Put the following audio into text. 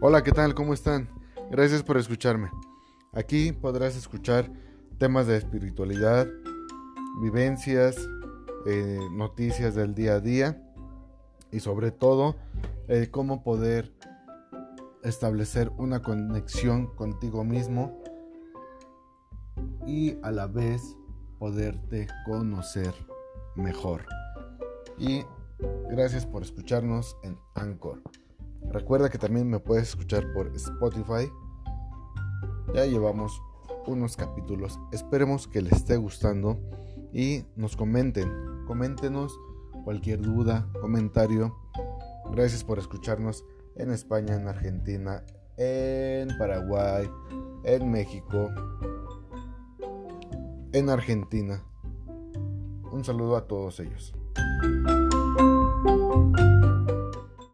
Hola, ¿qué tal? ¿Cómo están? Gracias por escucharme. Aquí podrás escuchar temas de espiritualidad, vivencias, eh, noticias del día a día y sobre todo eh, cómo poder establecer una conexión contigo mismo y a la vez poderte conocer mejor. Y gracias por escucharnos en Anchor. Recuerda que también me puedes escuchar por Spotify. Ya llevamos unos capítulos. Esperemos que les esté gustando y nos comenten. Coméntenos cualquier duda, comentario. Gracias por escucharnos en España, en Argentina, en Paraguay, en México, en Argentina. Un saludo a todos ellos.